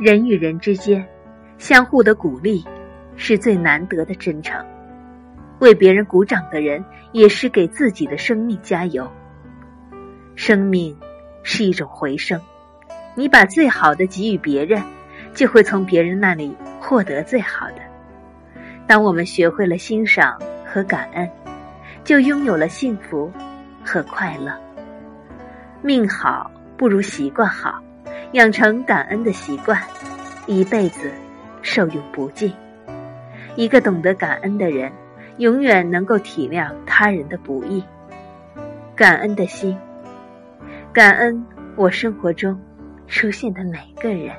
人与人之间，相互的鼓励是最难得的真诚。为别人鼓掌的人，也是给自己的生命加油。生命是一种回声，你把最好的给予别人，就会从别人那里获得最好的。当我们学会了欣赏和感恩，就拥有了幸福和快乐。命好不如习惯好，养成感恩的习惯，一辈子受用不尽。一个懂得感恩的人。永远能够体谅他人的不易，感恩的心，感恩我生活中出现的每个人。